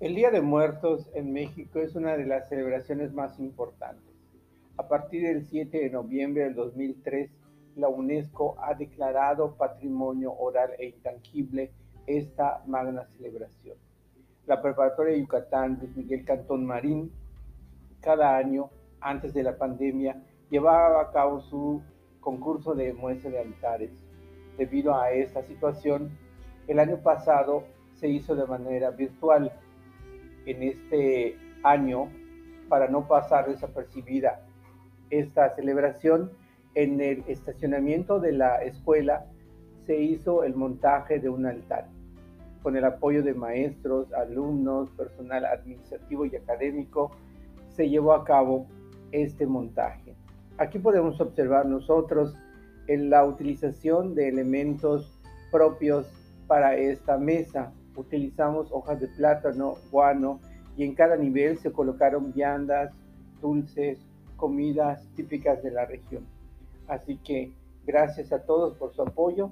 El Día de Muertos en México es una de las celebraciones más importantes. A partir del 7 de noviembre del 2003, la UNESCO ha declarado patrimonio oral e intangible esta magna celebración. La preparatoria de Yucatán, Luis Miguel Cantón Marín, cada año, antes de la pandemia, llevaba a cabo su concurso de muestra de altares. Debido a esta situación, el año pasado se hizo de manera virtual en este año para no pasar desapercibida esta celebración. En el estacionamiento de la escuela se hizo el montaje de un altar con el apoyo de maestros, alumnos, personal administrativo y académico, se llevó a cabo este montaje. Aquí podemos observar nosotros en la utilización de elementos propios para esta mesa, utilizamos hojas de plátano, guano y en cada nivel se colocaron viandas, dulces, comidas típicas de la región. Así que gracias a todos por su apoyo